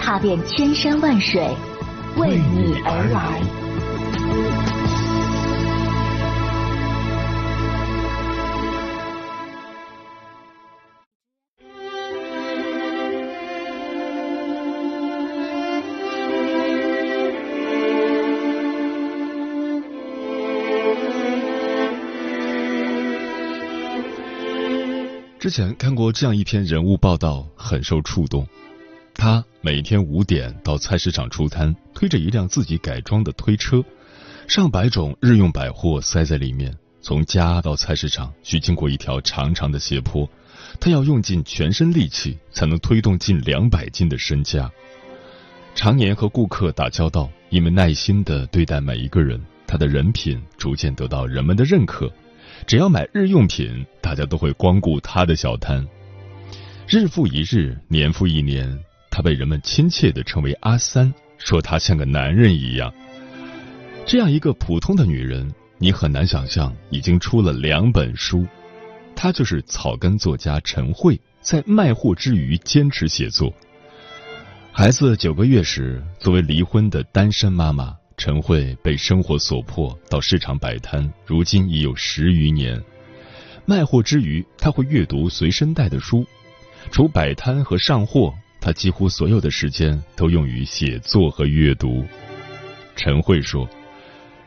踏遍千山万水，为你而来。之前看过这样一篇人物报道，很受触动。他每天五点到菜市场出摊，推着一辆自己改装的推车，上百种日用百货塞在里面。从家到菜市场需经过一条长长的斜坡，他要用尽全身力气才能推动近两百斤的身家。常年和顾客打交道，因为耐心的对待每一个人，他的人品逐渐得到人们的认可。只要买日用品，大家都会光顾他的小摊。日复一日，年复一年，被人们亲切的称为阿三，说他像个男人一样。这样一个普通的女人，你很难想象已经出了两本书。她就是草根作家陈慧，在卖货之余坚持写作。孩子九个月时，作为离婚的单身妈妈。陈慧被生活所迫到市场摆摊，如今已有十余年。卖货之余，他会阅读随身带的书。除摆摊和上货，他几乎所有的时间都用于写作和阅读。陈慧说：“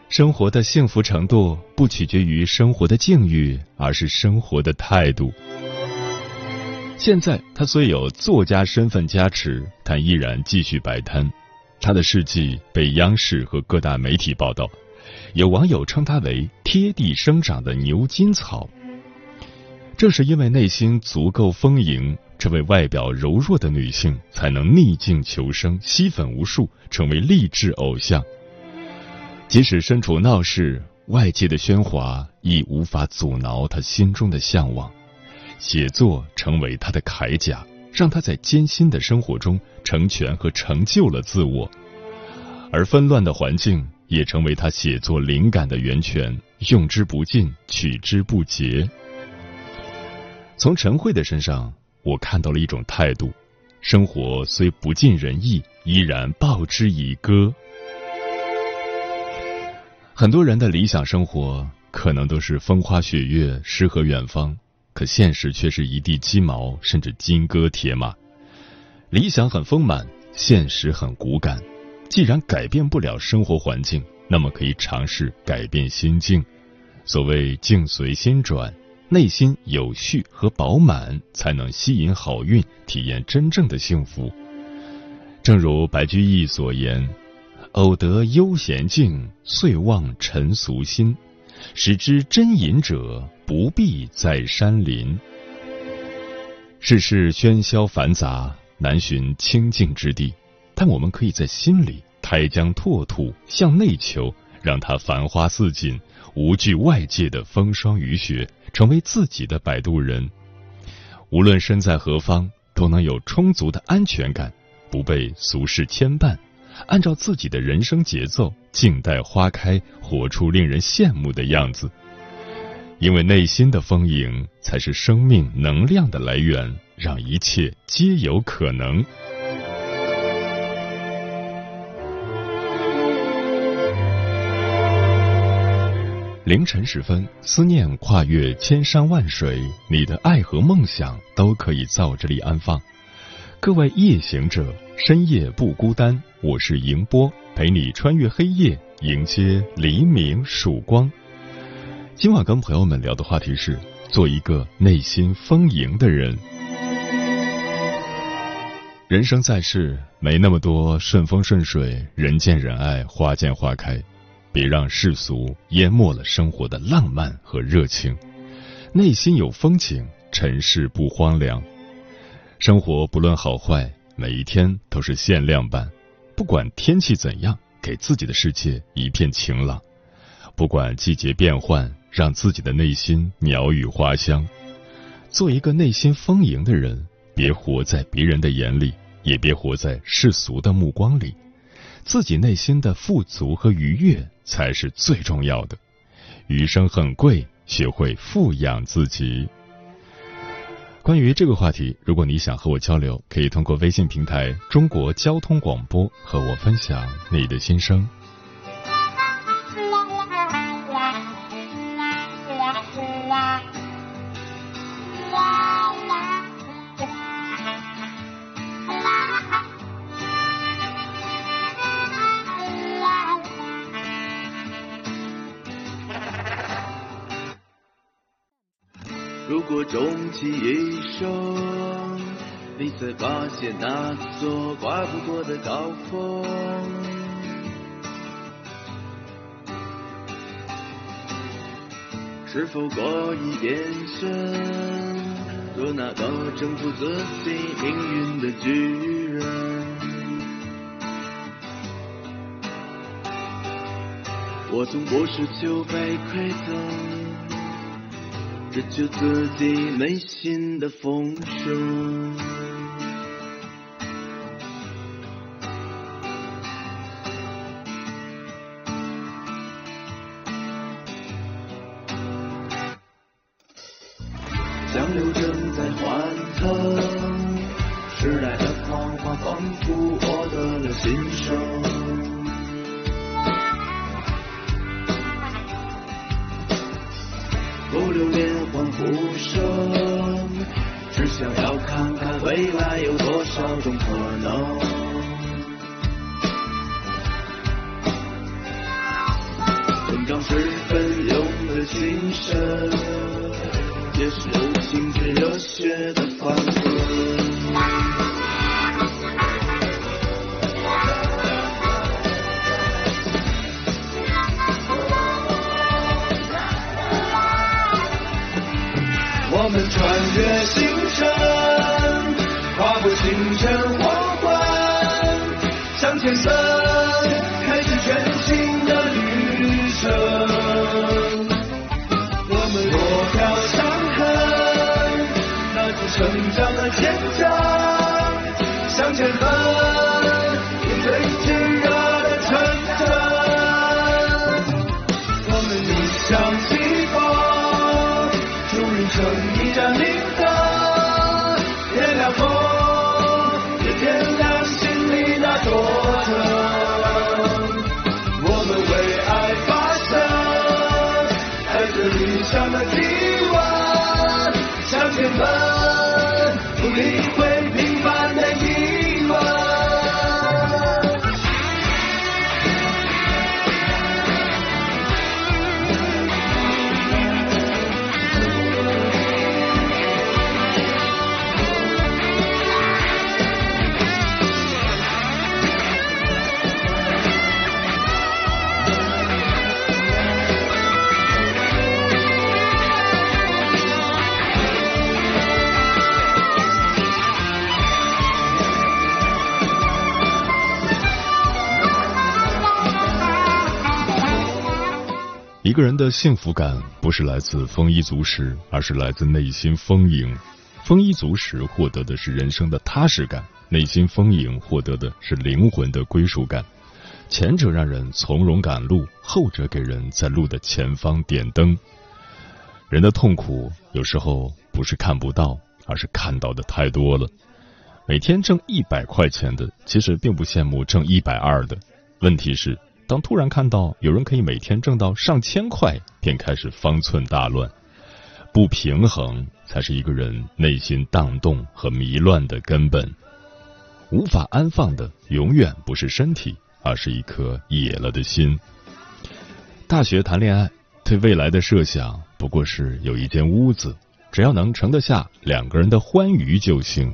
生活的幸福程度不取决于生活的境遇，而是生活的态度。”现在，他虽有作家身份加持，但依然继续摆摊。他的事迹被央视和各大媒体报道，有网友称他为“贴地生长的牛筋草”。正是因为内心足够丰盈，这位外表柔弱的女性才能逆境求生，吸粉无数，成为励志偶像。即使身处闹市，外界的喧哗亦无法阻挠她心中的向往。写作成为她的铠甲。让他在艰辛的生活中成全和成就了自我，而纷乱的环境也成为他写作灵感的源泉，用之不尽，取之不竭。从陈慧的身上，我看到了一种态度：生活虽不尽人意，依然报之以歌。很多人的理想生活，可能都是风花雪月、诗和远方。可现实却是一地鸡毛，甚至金戈铁马。理想很丰满，现实很骨感。既然改变不了生活环境，那么可以尝试改变心境。所谓境随心转，内心有序和饱满，才能吸引好运，体验真正的幸福。正如白居易所言：“偶得悠闲境，遂忘尘俗心。使之真隐者。”不必在山林，世事喧嚣繁杂，难寻清静之地。但我们可以在心里开疆拓土，向内求，让它繁花似锦，无惧外界的风霜雨雪，成为自己的摆渡人。无论身在何方，都能有充足的安全感，不被俗事牵绊，按照自己的人生节奏，静待花开，活出令人羡慕的样子。因为内心的丰盈才是生命能量的来源，让一切皆有可能。凌晨时分，思念跨越千山万水，你的爱和梦想都可以在我这里安放。各位夜行者，深夜不孤单，我是迎波，陪你穿越黑夜，迎接黎明曙光。今晚跟朋友们聊的话题是做一个内心丰盈的人。人生在世，没那么多顺风顺水、人见人爱、花见花开，别让世俗淹没了生活的浪漫和热情。内心有风景，尘世不荒凉。生活不论好坏，每一天都是限量版，不管天气怎样，给自己的世界一片晴朗；不管季节变换，让自己的内心鸟语花香。做一个内心丰盈的人，别活在别人的眼里，也别活在世俗的目光里。自己内心的富足和愉悦才是最重要的。余生很贵，学会富养自己。关于这个话题，如果你想和我交流，可以通过微信平台“中国交通广播”和我分享你的心声。如果终其一生，你才发现那座跨不过的高峰，是否过一变身，做那个征服自己命运的巨人？我从不是求被馈赠。这就自己内心的丰盛。江流正在欢腾，时代的狂欢仿佛获得了新生。种可能。强，一个人的幸福感不是来自丰衣足食，而是来自内心丰盈。丰衣足食获得的是人生的踏实感，内心丰盈获得的是灵魂的归属感。前者让人从容赶路，后者给人在路的前方点灯。人的痛苦有时候不是看不到，而是看到的太多了。每天挣一百块钱的，其实并不羡慕挣一百二的。问题是。当突然看到有人可以每天挣到上千块，便开始方寸大乱。不平衡才是一个人内心荡动和迷乱的根本。无法安放的永远不是身体，而是一颗野了的心。大学谈恋爱，对未来的设想不过是有一间屋子，只要能盛得下两个人的欢愉就行。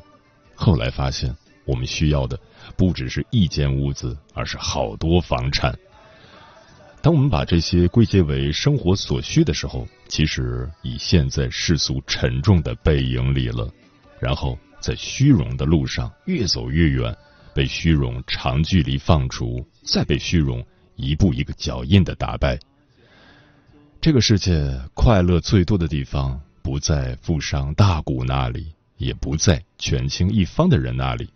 后来发现，我们需要的不只是一间屋子，而是好多房产。当我们把这些归结为生活所需的时候，其实已陷在世俗沉重的背影里了。然后在虚荣的路上越走越远，被虚荣长距离放逐，再被虚荣一步一个脚印的打败。这个世界快乐最多的地方，不在富商大贾那里，也不在权倾一方的人那里，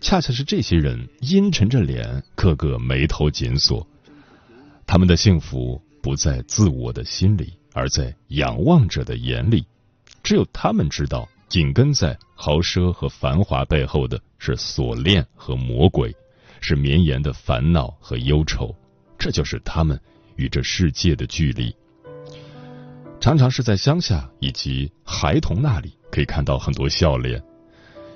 恰恰是这些人阴沉着脸，个个眉头紧锁。他们的幸福不在自我的心里，而在仰望者的眼里。只有他们知道，紧跟在豪奢和繁华背后的是锁链和魔鬼，是绵延的烦恼和忧愁。这就是他们与这世界的距离。常常是在乡下以及孩童那里，可以看到很多笑脸。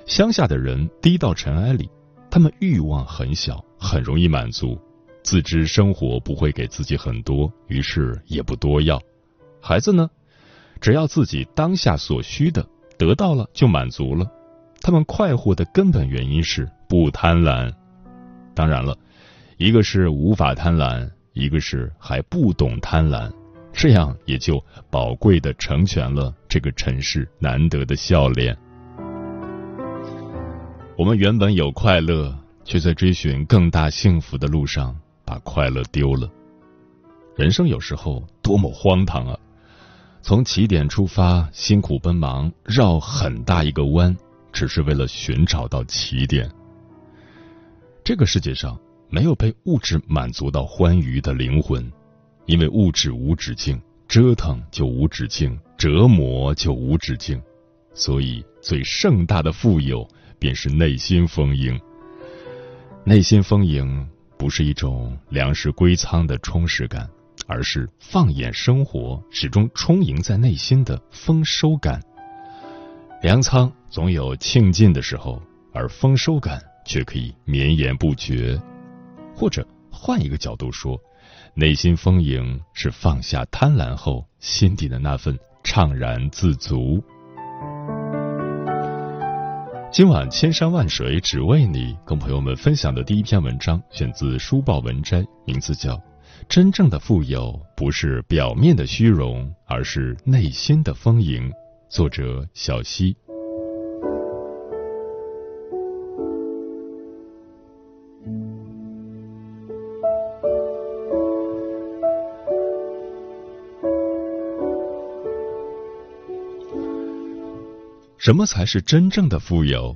乡下的人低到尘埃里，他们欲望很小，很容易满足。自知生活不会给自己很多，于是也不多要。孩子呢，只要自己当下所需的得到了就满足了。他们快活的根本原因是不贪婪。当然了，一个是无法贪婪，一个是还不懂贪婪，这样也就宝贵的成全了这个尘世难得的笑脸。我们原本有快乐，却在追寻更大幸福的路上。把快乐丢了，人生有时候多么荒唐啊！从起点出发，辛苦奔忙，绕很大一个弯，只是为了寻找到起点。这个世界上没有被物质满足到欢愉的灵魂，因为物质无止境，折腾就无止境，折磨就无止境。所以，最盛大的富有便是内心丰盈。内心丰盈。不是一种粮食归仓的充实感，而是放眼生活始终充盈在内心的丰收感。粮仓总有庆尽的时候，而丰收感却可以绵延不绝。或者换一个角度说，内心丰盈是放下贪婪后心底的那份怅然自足。今晚千山万水只为你，跟朋友们分享的第一篇文章选自书报文摘，名字叫《真正的富有不是表面的虚荣，而是内心的丰盈》，作者小溪。什么才是真正的富有？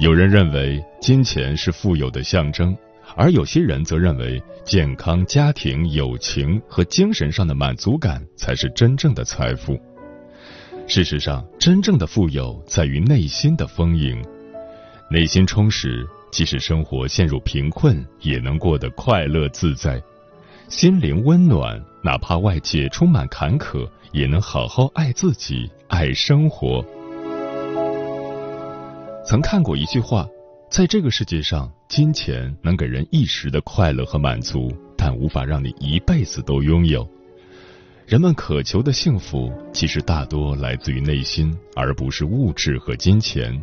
有人认为金钱是富有的象征，而有些人则认为健康、家庭、友情和精神上的满足感才是真正的财富。事实上，真正的富有在于内心的丰盈，内心充实，即使生活陷入贫困，也能过得快乐自在；心灵温暖，哪怕外界充满坎坷，也能好好爱自己，爱生活。曾看过一句话，在这个世界上，金钱能给人一时的快乐和满足，但无法让你一辈子都拥有。人们渴求的幸福，其实大多来自于内心，而不是物质和金钱。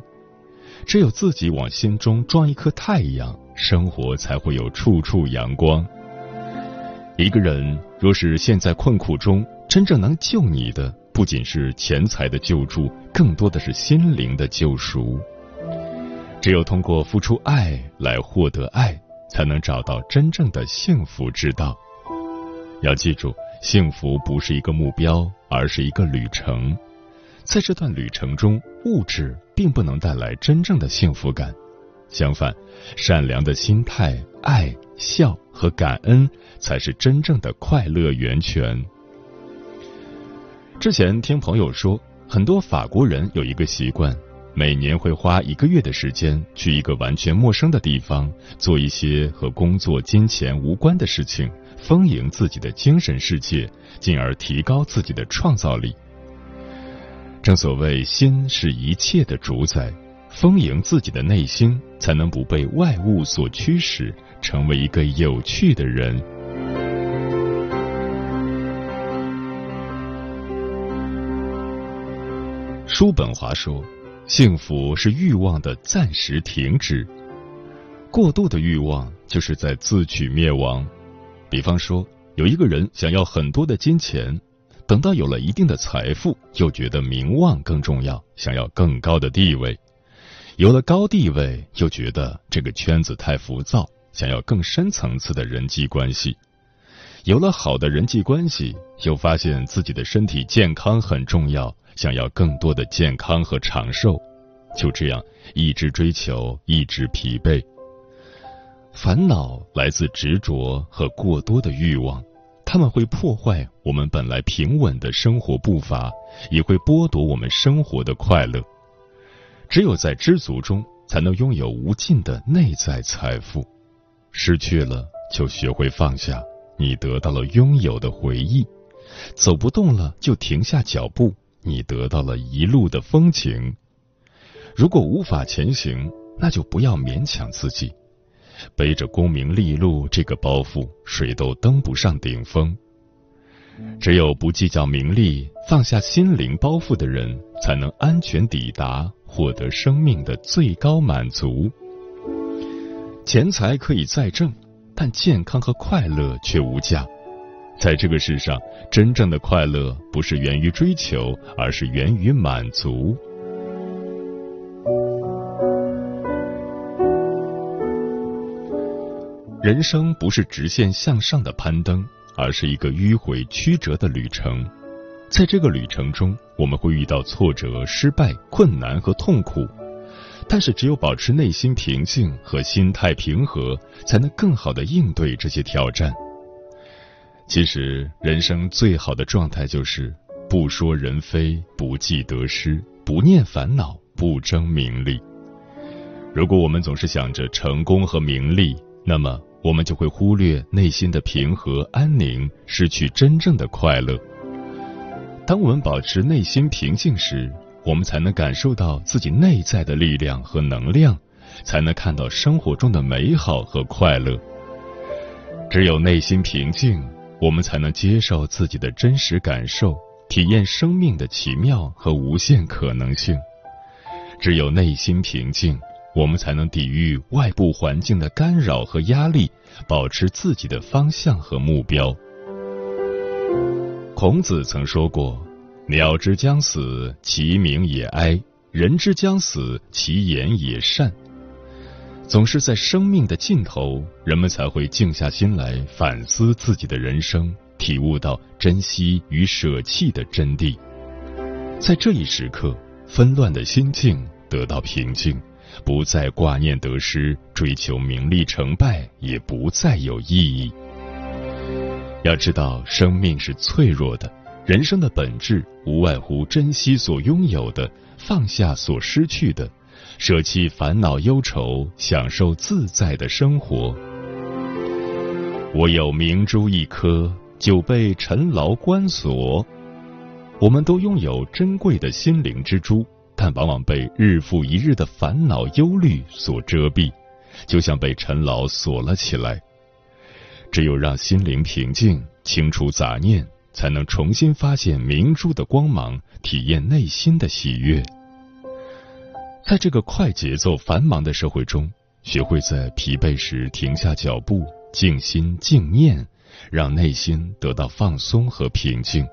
只有自己往心中装一颗太阳，生活才会有处处阳光。一个人若是陷在困苦中，真正能救你的，不仅是钱财的救助，更多的是心灵的救赎。只有通过付出爱来获得爱，才能找到真正的幸福之道。要记住，幸福不是一个目标，而是一个旅程。在这段旅程中，物质并不能带来真正的幸福感。相反，善良的心态、爱、笑和感恩，才是真正的快乐源泉。之前听朋友说，很多法国人有一个习惯。每年会花一个月的时间去一个完全陌生的地方，做一些和工作、金钱无关的事情，丰盈自己的精神世界，进而提高自己的创造力。正所谓，心是一切的主宰，丰盈自己的内心，才能不被外物所驱使，成为一个有趣的人。叔本华说。幸福是欲望的暂时停止，过度的欲望就是在自取灭亡。比方说，有一个人想要很多的金钱，等到有了一定的财富，又觉得名望更重要，想要更高的地位，有了高地位，又觉得这个圈子太浮躁，想要更深层次的人际关系；有了好的人际关系，又发现自己的身体健康很重要，想要更多的健康和长寿。就这样，一直追求，一直疲惫。烦恼来自执着和过多的欲望，他们会破坏我们本来平稳的生活步伐，也会剥夺我们生活的快乐。只有在知足中，才能拥有无尽的内在财富。失去了，就学会放下，你得到了拥有的回忆；走不动了，就停下脚步，你得到了一路的风情。如果无法前行，那就不要勉强自己。背着功名利禄这个包袱，谁都登不上顶峰。只有不计较名利、放下心灵包袱的人，才能安全抵达，获得生命的最高满足。钱财可以再挣，但健康和快乐却无价。在这个世上，真正的快乐不是源于追求，而是源于满足。人生不是直线向上的攀登，而是一个迂回曲折的旅程。在这个旅程中，我们会遇到挫折、失败、困难和痛苦，但是只有保持内心平静和心态平和，才能更好的应对这些挑战。其实，人生最好的状态就是不说人非，不计得失，不念烦恼，不争名利。如果我们总是想着成功和名利，那么。我们就会忽略内心的平和安宁，失去真正的快乐。当我们保持内心平静时，我们才能感受到自己内在的力量和能量，才能看到生活中的美好和快乐。只有内心平静，我们才能接受自己的真实感受，体验生命的奇妙和无限可能性。只有内心平静。我们才能抵御外部环境的干扰和压力，保持自己的方向和目标。孔子曾说过：“鸟之将死，其鸣也哀；人之将死，其言也善。”总是在生命的尽头，人们才会静下心来反思自己的人生，体悟到珍惜与舍弃的真谛。在这一时刻，纷乱的心境得到平静。不再挂念得失，追求名利成败也不再有意义。要知道，生命是脆弱的，人生的本质无外乎珍惜所拥有的，放下所失去的，舍弃烦恼忧愁，享受自在的生活。我有明珠一颗，久被尘劳关锁。我们都拥有珍贵的心灵之珠。但往往被日复一日的烦恼忧虑所遮蔽，就像被尘劳锁了起来。只有让心灵平静，清除杂念，才能重新发现明珠的光芒，体验内心的喜悦。在这个快节奏、繁忙的社会中，学会在疲惫时停下脚步，静心静念，让内心得到放松和平静。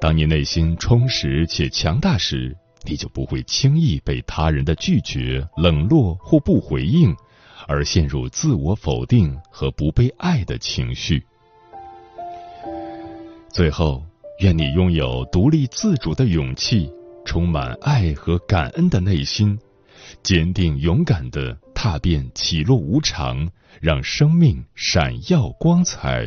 当你内心充实且强大时，你就不会轻易被他人的拒绝、冷落或不回应，而陷入自我否定和不被爱的情绪。最后，愿你拥有独立自主的勇气，充满爱和感恩的内心，坚定勇敢的踏遍起落无常，让生命闪耀光彩。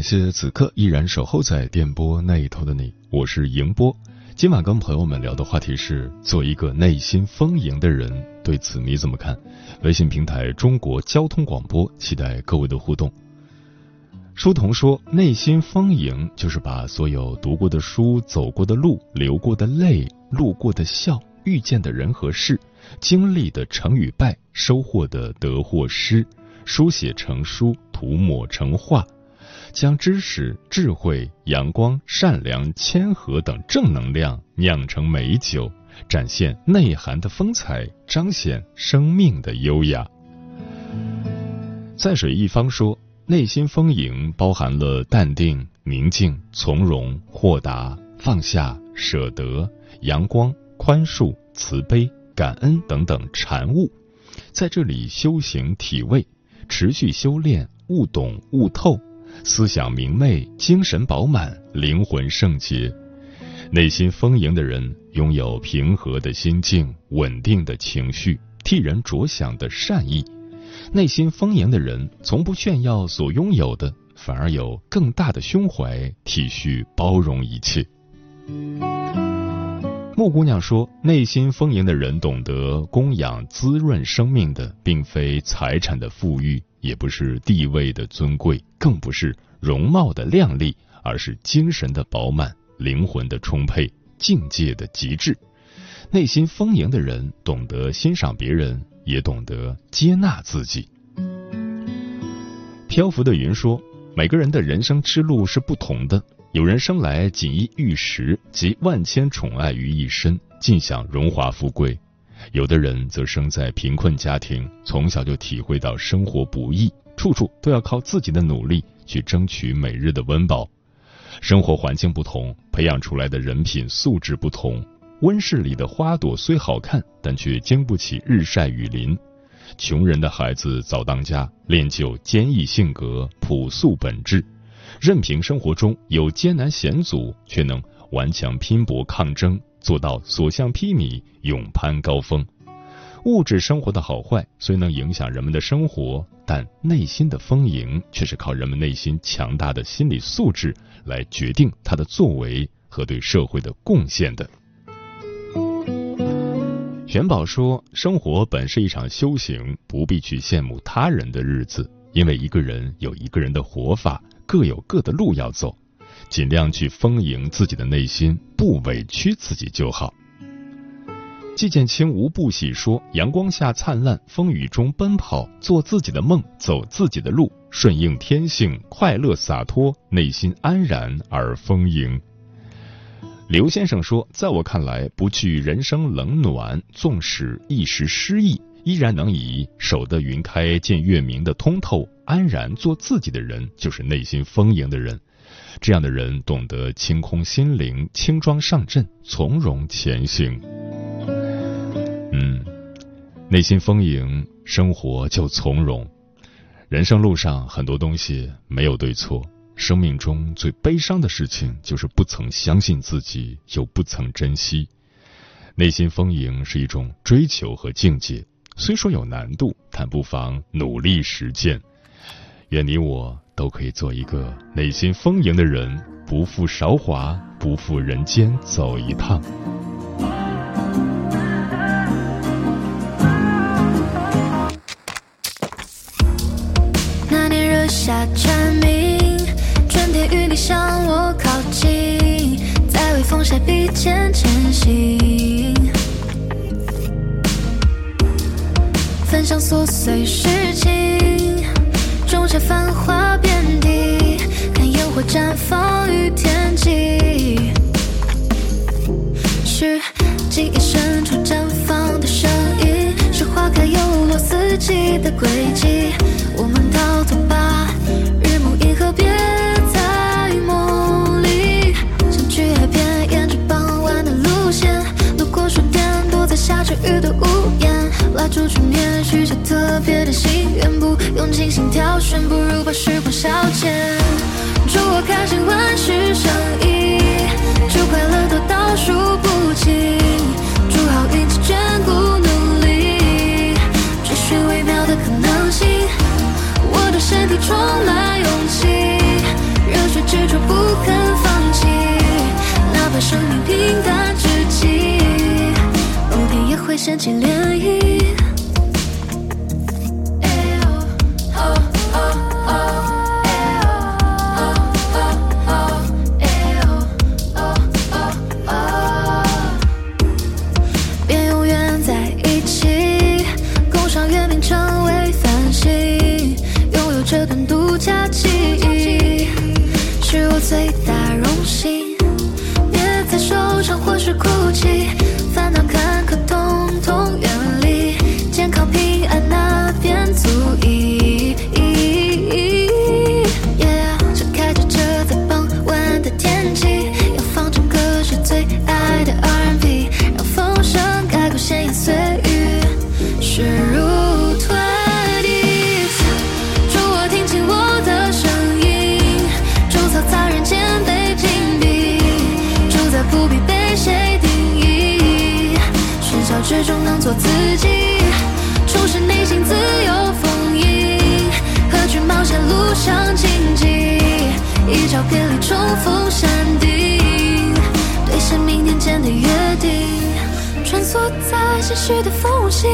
感谢此刻依然守候在电波那一头的你，我是迎波。今晚跟朋友们聊的话题是做一个内心丰盈的人，对此你怎么看？微信平台中国交通广播，期待各位的互动。书童说，内心丰盈就是把所有读过的书、走过的路、流过的泪、路过的笑、遇见的人和事、经历的成与败、收获的得或失，书写成书，涂抹成画。将知识、智慧、阳光、善良、谦和等正能量酿成美酒，展现内涵的风采，彰显生命的优雅。在水一方说，内心丰盈包含了淡定、宁静、从容、豁达、放下、舍得、阳光、宽恕、慈悲、感恩等等禅悟，在这里修行体味，持续修炼，悟懂悟透。思想明媚，精神饱满，灵魂圣洁，内心丰盈的人拥有平和的心境、稳定的情绪、替人着想的善意。内心丰盈的人从不炫耀所拥有的，反而有更大的胸怀，体恤包容一切。木姑娘说：“内心丰盈的人懂得供养、滋润生命的，并非财产的富裕，也不是地位的尊贵，更不是容貌的靓丽，而是精神的饱满、灵魂的充沛、境界的极致。内心丰盈的人懂得欣赏别人，也懂得接纳自己。”漂浮的云说：“每个人的人生之路是不同的。”有人生来锦衣玉食，集万千宠爱于一身，尽享荣华富贵；有的人则生在贫困家庭，从小就体会到生活不易，处处都要靠自己的努力去争取每日的温饱。生活环境不同，培养出来的人品素质不同。温室里的花朵虽好看，但却经不起日晒雨淋。穷人的孩子早当家，练就坚毅性格、朴素本质。任凭生活中有艰难险阻，却能顽强拼搏抗争，做到所向披靡，勇攀高峰。物质生活的好坏虽能影响人们的生活，但内心的丰盈却是靠人们内心强大的心理素质来决定他的作为和对社会的贡献的。玄宝说：“生活本是一场修行，不必去羡慕他人的日子，因为一个人有一个人的活法。”各有各的路要走，尽量去丰盈自己的内心，不委屈自己就好。季建清无不喜说：“阳光下灿烂，风雨中奔跑，做自己的梦，走自己的路，顺应天性，快乐洒脱，内心安然而丰盈。”刘先生说：“在我看来，不惧人生冷暖，纵使一时失意。”依然能以守得云开见月明的通透，安然做自己的人，就是内心丰盈的人。这样的人懂得清空心灵，轻装上阵，从容前行。嗯，内心丰盈，生活就从容。人生路上很多东西没有对错，生命中最悲伤的事情就是不曾相信自己，又不曾珍惜。内心丰盈是一种追求和境界。虽说有难度，但不妨努力实践。愿你我都可以做一个内心丰盈的人，不负韶华，不负人间走一趟。那年热夏蝉鸣，春天与你向我靠近，在微风下笔尖前行。分享琐碎事情，下繁华遍地，看烟火绽放于天际。是记忆深处绽放的声音，是花开又落四季的轨迹。我们逃走吧，日暮银河别在梦里，想去海边，沿着傍晚的路线，路过书店，躲在下着雨的屋出去面许下特别的心愿，不用精心挑选，不如把时光消遣。祝我开心，万事胜意，祝快乐多倒数不清，祝好运气眷顾努力，追寻微妙的可能性。我的身体充满勇气，热血执着不肯放弃，哪怕生命平淡至极，某天也会掀起涟漪。独家记忆，是我最大荣幸。别再受伤或是哭泣，烦恼坎坷统统远离，健康平做自己，重拾内心自由丰盈，何惧冒险路上荆棘，一朝别离重逢山顶，兑现明天间的约定，穿梭在些许的缝隙，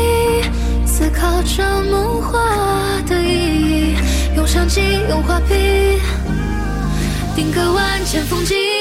思考着梦话的意义，用相机，用画笔，定格万千风景。